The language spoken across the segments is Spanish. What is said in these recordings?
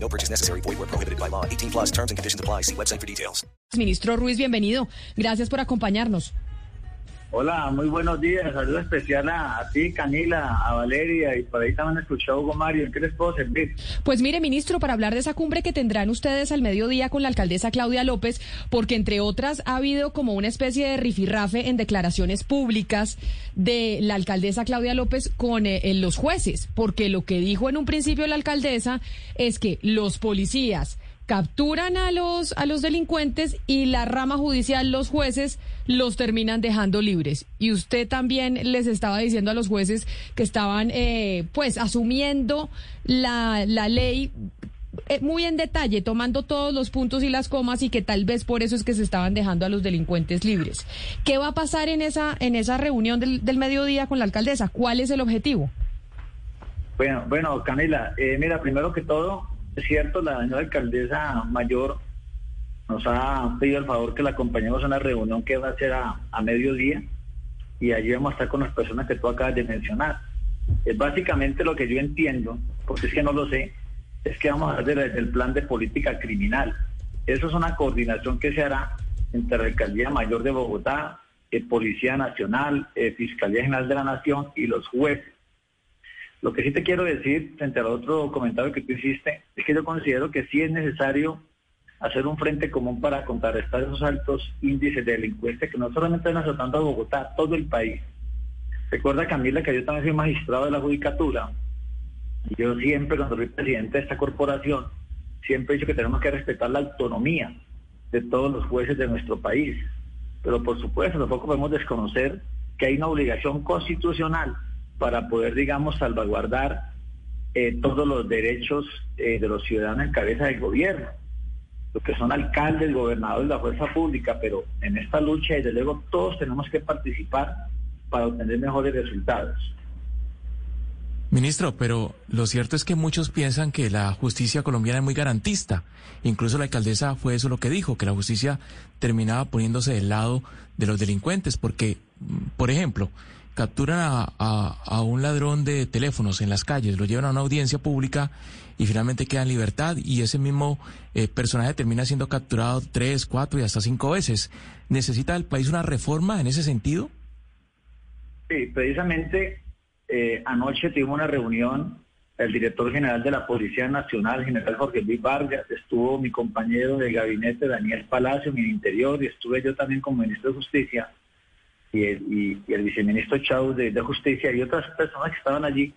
No purchase necessary. Void where prohibited by law. 18 plus terms and conditions apply. See website for details. Ministro Ruiz, bienvenido. Gracias por acompañarnos. Hola, muy buenos días. Saludo especial a, ti, Camila, a Valeria y por ahí también escuchó a Hugo Mario. ¿En qué les puedo servir? Pues mire, ministro, para hablar de esa cumbre que tendrán ustedes al mediodía con la alcaldesa Claudia López, porque entre otras ha habido como una especie de rifirrafe en declaraciones públicas de la alcaldesa Claudia López con eh, los jueces, porque lo que dijo en un principio la alcaldesa es que los policías capturan a los a los delincuentes y la rama judicial, los jueces, los terminan dejando libres. Y usted también les estaba diciendo a los jueces que estaban, eh, pues, asumiendo la, la ley eh, muy en detalle, tomando todos los puntos y las comas y que tal vez por eso es que se estaban dejando a los delincuentes libres. ¿Qué va a pasar en esa en esa reunión del, del mediodía con la alcaldesa? ¿Cuál es el objetivo? Bueno, bueno, Camila, eh, mira, primero que todo, es cierto, la señora alcaldesa mayor nos ha pedido el favor que la acompañemos a una reunión que va a ser a, a mediodía y allí vamos a estar con las personas que tú acabas de mencionar. Es básicamente lo que yo entiendo, porque es que no lo sé, es que vamos a hacer desde el plan de política criminal. Eso es una coordinación que se hará entre la Alcaldía Mayor de Bogotá, eh, Policía Nacional, eh, Fiscalía General de la Nación y los jueces. Lo que sí te quiero decir, frente al otro comentario que tú hiciste, es que yo considero que sí es necesario hacer un frente común para contrarrestar esos altos índices de delincuencia que no solamente están azotando a Bogotá, todo el país. Recuerda, Camila, que yo también soy magistrado de la Judicatura. Yo siempre, cuando soy presidente de esta corporación, siempre he dicho que tenemos que respetar la autonomía de todos los jueces de nuestro país. Pero por supuesto, tampoco podemos desconocer que hay una obligación constitucional para poder, digamos, salvaguardar eh, todos los derechos eh, de los ciudadanos en cabeza del gobierno, los que son alcaldes, gobernadores, la fuerza pública, pero en esta lucha, desde luego, todos tenemos que participar para obtener mejores resultados. Ministro, pero lo cierto es que muchos piensan que la justicia colombiana es muy garantista. Incluso la alcaldesa fue eso lo que dijo, que la justicia terminaba poniéndose del lado de los delincuentes, porque, por ejemplo, capturan a, a, un ladrón de teléfonos en las calles, lo llevan a una audiencia pública y finalmente queda en libertad y ese mismo eh, personaje termina siendo capturado tres, cuatro y hasta cinco veces. ¿Necesita el país una reforma en ese sentido? Sí, precisamente eh, anoche tuvimos una reunión, el director general de la Policía Nacional, general Jorge Luis Vargas, estuvo mi compañero de gabinete Daniel Palacio en el interior y estuve yo también como ministro de Justicia y el, y, el viceministro Chau de, de, Justicia y otras personas que estaban allí.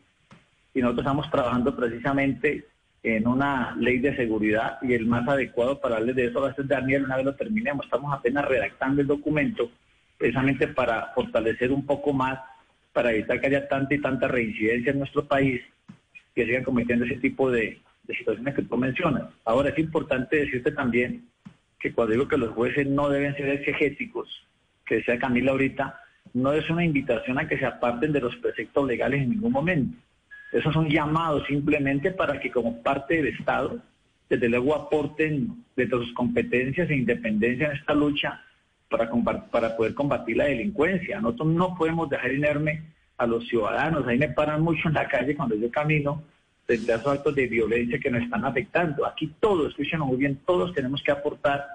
Y nosotros estamos trabajando precisamente en una ley de seguridad y el más adecuado para hablar de eso va a ser Daniel, una vez lo terminemos. Estamos apenas redactando el documento precisamente para fortalecer un poco más, para evitar que haya tanta y tanta reincidencia en nuestro país que sigan cometiendo ese tipo de, de situaciones que tú mencionas. Ahora es importante decirte también que cuando digo que los jueces no deben ser exegéticos, que decía Camila ahorita, no es una invitación a que se aparten de los preceptos legales en ningún momento. Eso es un llamado simplemente para que como parte del Estado, desde luego aporten desde sus competencias e independencia en esta lucha para, para poder combatir la delincuencia. Nosotros no podemos dejar inerme a los ciudadanos. Ahí me paran mucho en la calle cuando yo camino frente a esos actos de violencia que nos están afectando. Aquí todos, escuchen muy bien, todos tenemos que aportar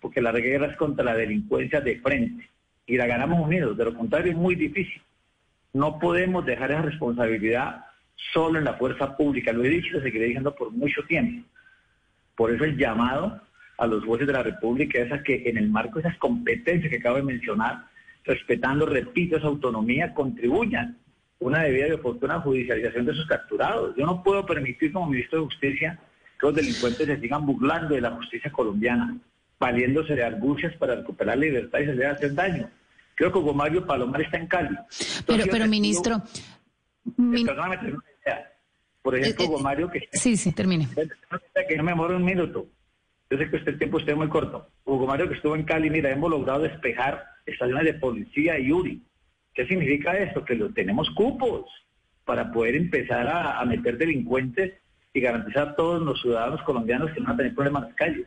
porque la guerra es contra la delincuencia de frente y la ganamos unidos. De lo contrario, es muy difícil. No podemos dejar esa responsabilidad solo en la fuerza pública. Lo he dicho y lo seguiré diciendo por mucho tiempo. Por eso el llamado a los jueces de la República es a que en el marco de esas competencias que acabo de mencionar, respetando, repito, esa autonomía, contribuyan una debida y oportuna judicialización de sus capturados. Yo no puedo permitir como ministro de Justicia que los delincuentes se sigan burlando de la justicia colombiana valiéndose de argucias para recuperar la libertad y se le hacer daño. Creo que Hugo Mario Palomar está en Cali. Pero, pero ministro... Min... Perdóname, por ejemplo, eh, Hugo Mario... Que, sí, sí, termine. Que no me demore un minuto. Yo sé que este tiempo esté muy corto. Hugo Mario que estuvo en Cali, mira, hemos logrado despejar estaciones de policía y URI. ¿Qué significa esto? Que lo, tenemos cupos para poder empezar a, a meter delincuentes y garantizar a todos los ciudadanos colombianos que no van a tener problemas en las calles.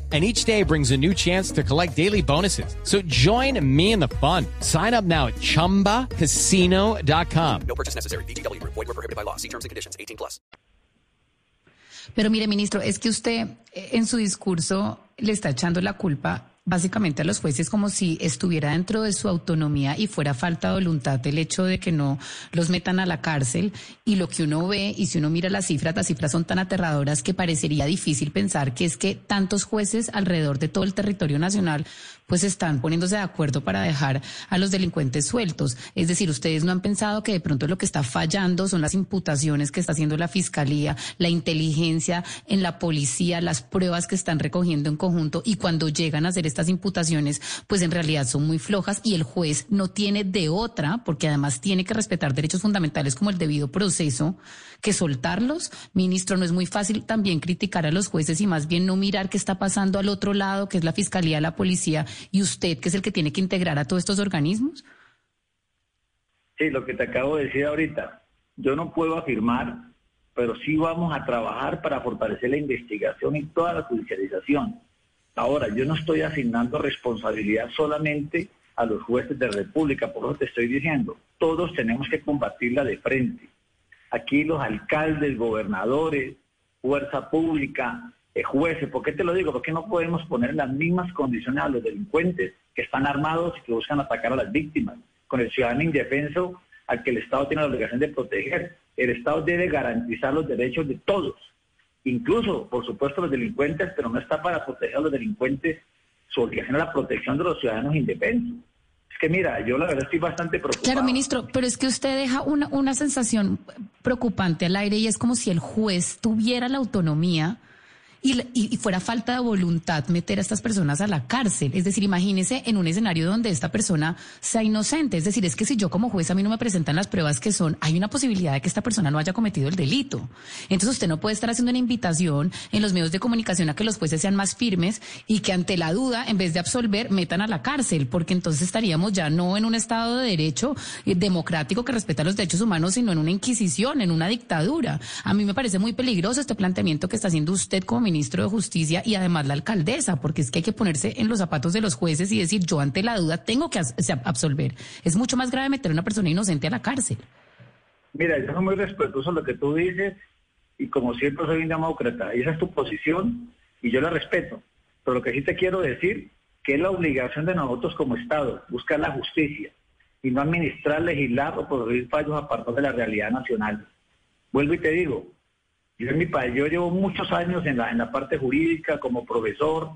and each day brings a new chance to collect daily bonuses. So join me in the fun. Sign up now at ChumbaCasino.com. No purchase necessary. VGW Group. Void were prohibited by law. See terms and conditions. 18 plus. Pero mire, ministro, es que usted eh, en su discurso le está echando la culpa básicamente a los jueces como si estuviera dentro de su autonomía y fuera falta de voluntad el hecho de que no los metan a la cárcel. Y lo que uno ve y si uno mira las cifras, las cifras son tan aterradoras que parecería difícil pensar que es que tantos jueces alrededor de todo el territorio nacional pues están poniéndose de acuerdo para dejar a los delincuentes sueltos. Es decir, ustedes no han pensado que de pronto lo que está fallando son las imputaciones que está haciendo la fiscalía, la inteligencia en la policía, las pruebas que están recogiendo en conjunto y cuando llegan a hacer estas imputaciones, pues en realidad son muy flojas y el juez no tiene de otra, porque además tiene que respetar derechos fundamentales como el debido proceso, que soltarlos. Ministro, no es muy fácil también criticar a los jueces y más bien no mirar qué está pasando al otro lado, que es la fiscalía, la policía y usted, que es el que tiene que integrar a todos estos organismos. Sí, lo que te acabo de decir ahorita. Yo no puedo afirmar, pero sí vamos a trabajar para fortalecer la investigación y toda la judicialización. Ahora, yo no estoy asignando responsabilidad solamente a los jueces de República, por eso te estoy diciendo, todos tenemos que combatirla de frente. Aquí los alcaldes, gobernadores, fuerza pública, eh, jueces, ¿por qué te lo digo? Porque no podemos poner las mismas condiciones a los delincuentes que están armados y que buscan atacar a las víctimas, con el ciudadano indefenso al que el Estado tiene la obligación de proteger. El Estado debe garantizar los derechos de todos incluso, por supuesto, los delincuentes, pero no está para proteger a los delincuentes, su obligación es la protección de los ciudadanos indefensos. Es que mira, yo la verdad estoy bastante preocupado. Claro, ministro, pero es que usted deja una, una sensación preocupante al aire y es como si el juez tuviera la autonomía y, y, fuera falta de voluntad meter a estas personas a la cárcel. Es decir, imagínese en un escenario donde esta persona sea inocente. Es decir, es que si yo como juez a mí no me presentan las pruebas que son, hay una posibilidad de que esta persona no haya cometido el delito. Entonces usted no puede estar haciendo una invitación en los medios de comunicación a que los jueces sean más firmes y que ante la duda, en vez de absolver, metan a la cárcel, porque entonces estaríamos ya no en un Estado de Derecho eh, democrático que respeta los derechos humanos, sino en una inquisición, en una dictadura. A mí me parece muy peligroso este planteamiento que está haciendo usted como ministro de Justicia y además la alcaldesa, porque es que hay que ponerse en los zapatos de los jueces y decir, yo ante la duda tengo que absolver. Es mucho más grave meter a una persona inocente a la cárcel. Mira, yo soy muy respetuoso lo que tú dices y como siempre soy un demócrata, esa es tu posición y yo la respeto. Pero lo que sí te quiero decir, que es la obligación de nosotros como Estado, buscar la justicia y no administrar, legislar o producir fallos apartados de la realidad nacional. Vuelvo y te digo, yo en mi país, yo llevo muchos años en la, en la parte jurídica como profesor,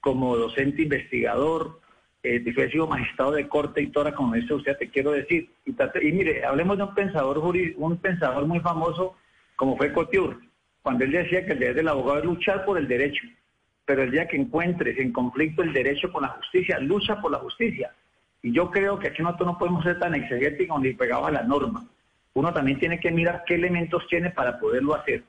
como docente investigador, eh, he sido magistrado de corte y toda, como dice usted, te quiero decir. Y, mire, hablemos de un pensador un pensador muy famoso como fue Couture, cuando él decía que el deber del abogado es luchar por el derecho, pero el día que encuentres en conflicto el derecho con la justicia, lucha por la justicia. Y yo creo que aquí nosotros no podemos ser tan exegéticos ni pegados a la norma. Uno también tiene que mirar qué elementos tiene para poderlo hacer.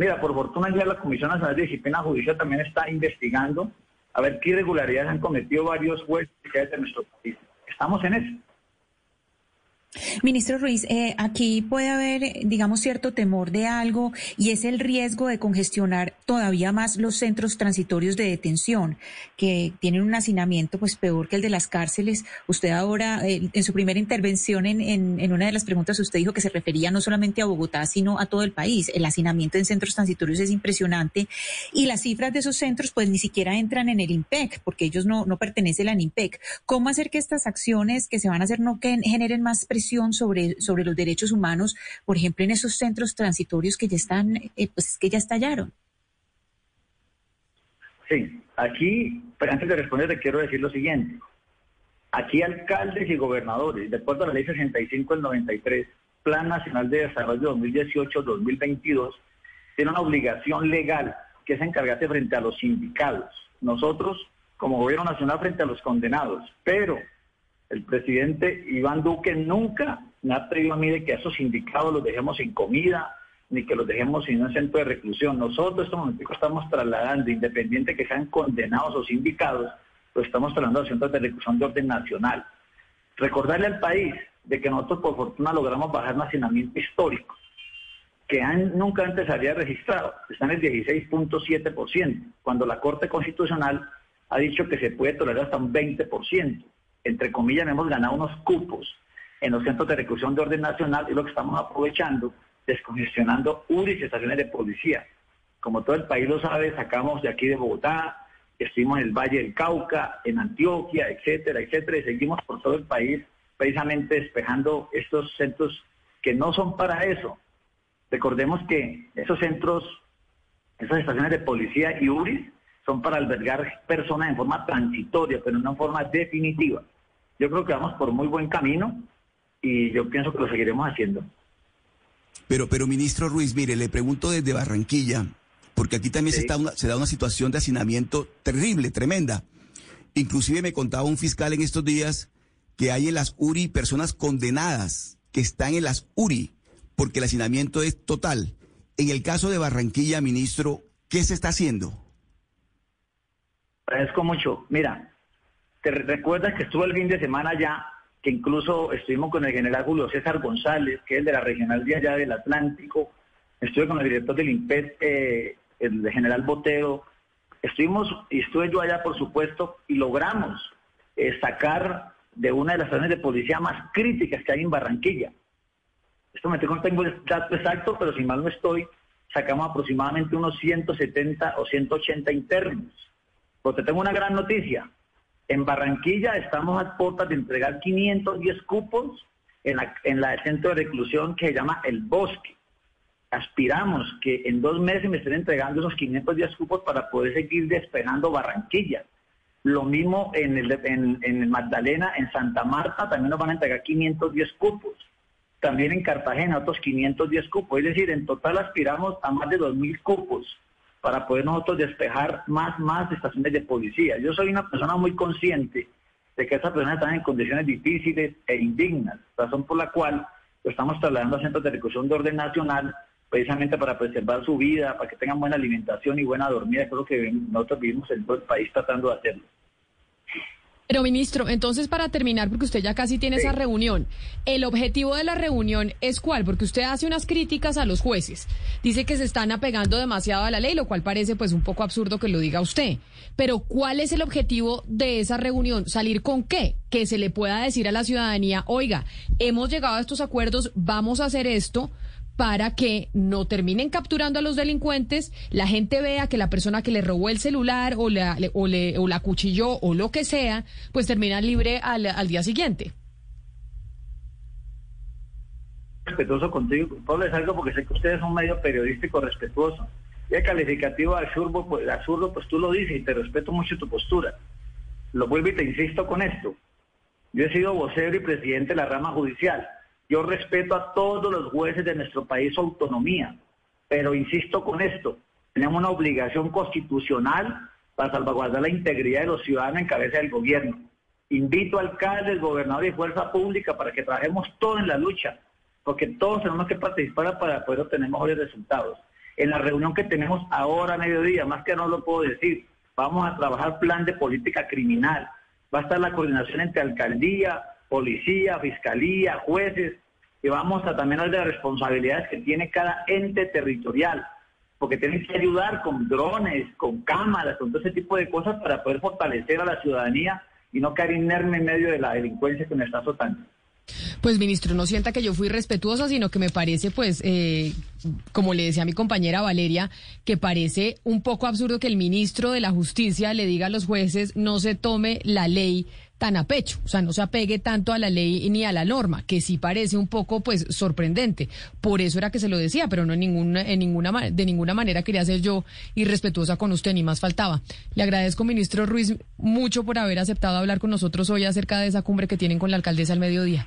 Mira, por fortuna ya la Comisión Nacional de Disciplina Judicial también está investigando a ver qué irregularidades han cometido varios jueces de nuestro país. Estamos en eso. Ministro Ruiz, eh, aquí puede haber, digamos, cierto temor de algo y es el riesgo de congestionar todavía más los centros transitorios de detención, que tienen un hacinamiento pues peor que el de las cárceles. Usted ahora, eh, en su primera intervención en, en, una de las preguntas, usted dijo que se refería no solamente a Bogotá, sino a todo el país. El hacinamiento en centros transitorios es impresionante y las cifras de esos centros pues ni siquiera entran en el IMPEC, porque ellos no, no pertenecen al IMPEC. ¿Cómo hacer que estas acciones que se van a hacer no generen más presión? Sobre, sobre los derechos humanos, por ejemplo, en esos centros transitorios que ya están, eh, pues que ya estallaron? Sí, aquí, pero antes de responder, te quiero decir lo siguiente. Aquí alcaldes y gobernadores, de acuerdo a la ley 65 del 93, Plan Nacional de Desarrollo 2018-2022, tiene una obligación legal que es encargarse frente a los sindicados. Nosotros, como gobierno nacional, frente a los condenados. Pero el presidente Iván Duque nunca me ha pedido a mí de que a esos sindicados los dejemos sin comida, ni que los dejemos sin un centro de reclusión. Nosotros en este momento estamos trasladando, independiente que sean condenados o sindicados, lo estamos trasladando a centros de reclusión de orden nacional. Recordarle al país de que nosotros por fortuna logramos bajar un hacinamiento histórico, que nunca antes había registrado, está en el 16.7%, cuando la Corte Constitucional ha dicho que se puede tolerar hasta un 20%. Entre comillas, hemos ganado unos cupos en los centros de reclusión de orden nacional y lo que estamos aprovechando, descongestionando URIs y estaciones de policía. Como todo el país lo sabe, sacamos de aquí de Bogotá, estuvimos en el Valle del Cauca, en Antioquia, etcétera, etcétera, y seguimos por todo el país precisamente despejando estos centros que no son para eso. Recordemos que esos centros, esas estaciones de policía y URIs son para albergar personas en forma transitoria, pero no en forma definitiva. Yo creo que vamos por muy buen camino y yo pienso que lo seguiremos haciendo. Pero, pero ministro Ruiz, mire, le pregunto desde Barranquilla, porque aquí también se, está se da una situación de hacinamiento terrible, tremenda. Inclusive me contaba un fiscal en estos días que hay en las URI personas condenadas que están en las URI porque el hacinamiento es total. En el caso de Barranquilla, ministro, ¿qué se está haciendo? Agradezco mucho. Mira, te recuerdas que estuvo el fin de semana ya que incluso estuvimos con el general Julio César González, que es de la regional de allá del Atlántico, estuve con el director del IMPED, eh, el general Botero, estuvimos, y estuve yo allá por supuesto, y logramos eh, sacar de una de las zonas de policía más críticas que hay en Barranquilla. Esto me no tengo el dato exacto, pero si mal no estoy, sacamos aproximadamente unos 170 o 180 internos. Porque tengo una gran noticia, en Barranquilla estamos a puertas de entregar 510 cupos en la, en la centro de reclusión que se llama El Bosque. Aspiramos que en dos meses me estén entregando esos 510 cupos para poder seguir despejando Barranquilla. Lo mismo en el, en, en Magdalena, en Santa Marta, también nos van a entregar 510 cupos. También en Cartagena otros 510 cupos. Es decir, en total aspiramos a más de 2.000 cupos para poder nosotros despejar más, más estaciones de policía. Yo soy una persona muy consciente de que estas personas están en condiciones difíciles e indignas, razón por la cual estamos trasladando a centros de reclusión de orden nacional precisamente para preservar su vida, para que tengan buena alimentación y buena dormida, creo que nosotros vivimos en todo el país tratando de hacerlo. Pero ministro, entonces para terminar, porque usted ya casi tiene esa reunión, ¿el objetivo de la reunión es cuál? Porque usted hace unas críticas a los jueces, dice que se están apegando demasiado a la ley, lo cual parece pues un poco absurdo que lo diga usted. Pero ¿cuál es el objetivo de esa reunión? ¿Salir con qué? Que se le pueda decir a la ciudadanía, oiga, hemos llegado a estos acuerdos, vamos a hacer esto para que no terminen capturando a los delincuentes, la gente vea que la persona que le robó el celular o la, o le, o la cuchilló o lo que sea, pues termina libre al, al día siguiente. Respetuoso contigo, Pablo, es algo porque sé que ustedes son medio periodístico respetuoso. Y el calificativo absurdo, pues, absurdo, pues tú lo dices y te respeto mucho tu postura. Lo vuelvo y te insisto con esto. Yo he sido vocero y presidente de la rama judicial yo respeto a todos los jueces de nuestro país su autonomía, pero insisto con esto, tenemos una obligación constitucional para salvaguardar la integridad de los ciudadanos en cabeza del gobierno. Invito al alcaldes, gobernador y fuerza pública para que trabajemos todos en la lucha, porque todos tenemos que participar para poder obtener mejores resultados. En la reunión que tenemos ahora a mediodía, más que no lo puedo decir, vamos a trabajar plan de política criminal. Va a estar la coordinación entre alcaldía, policía, fiscalía, jueces, y vamos a también hablar de las responsabilidades que tiene cada ente territorial, porque tienen que ayudar con drones, con cámaras, con todo ese tipo de cosas para poder fortalecer a la ciudadanía y no caer inerme en medio de la delincuencia que nos está azotando. Pues ministro, no sienta que yo fui respetuosa, sino que me parece, pues, eh, como le decía mi compañera Valeria, que parece un poco absurdo que el ministro de la Justicia le diga a los jueces no se tome la ley tan a pecho, o sea, no se apegue tanto a la ley ni a la norma, que sí parece un poco pues sorprendente. Por eso era que se lo decía, pero no en ninguna, en ninguna, de ninguna manera quería ser yo irrespetuosa con usted, ni más faltaba. Le agradezco, ministro Ruiz, mucho por haber aceptado hablar con nosotros hoy acerca de esa cumbre que tienen con la alcaldesa al mediodía.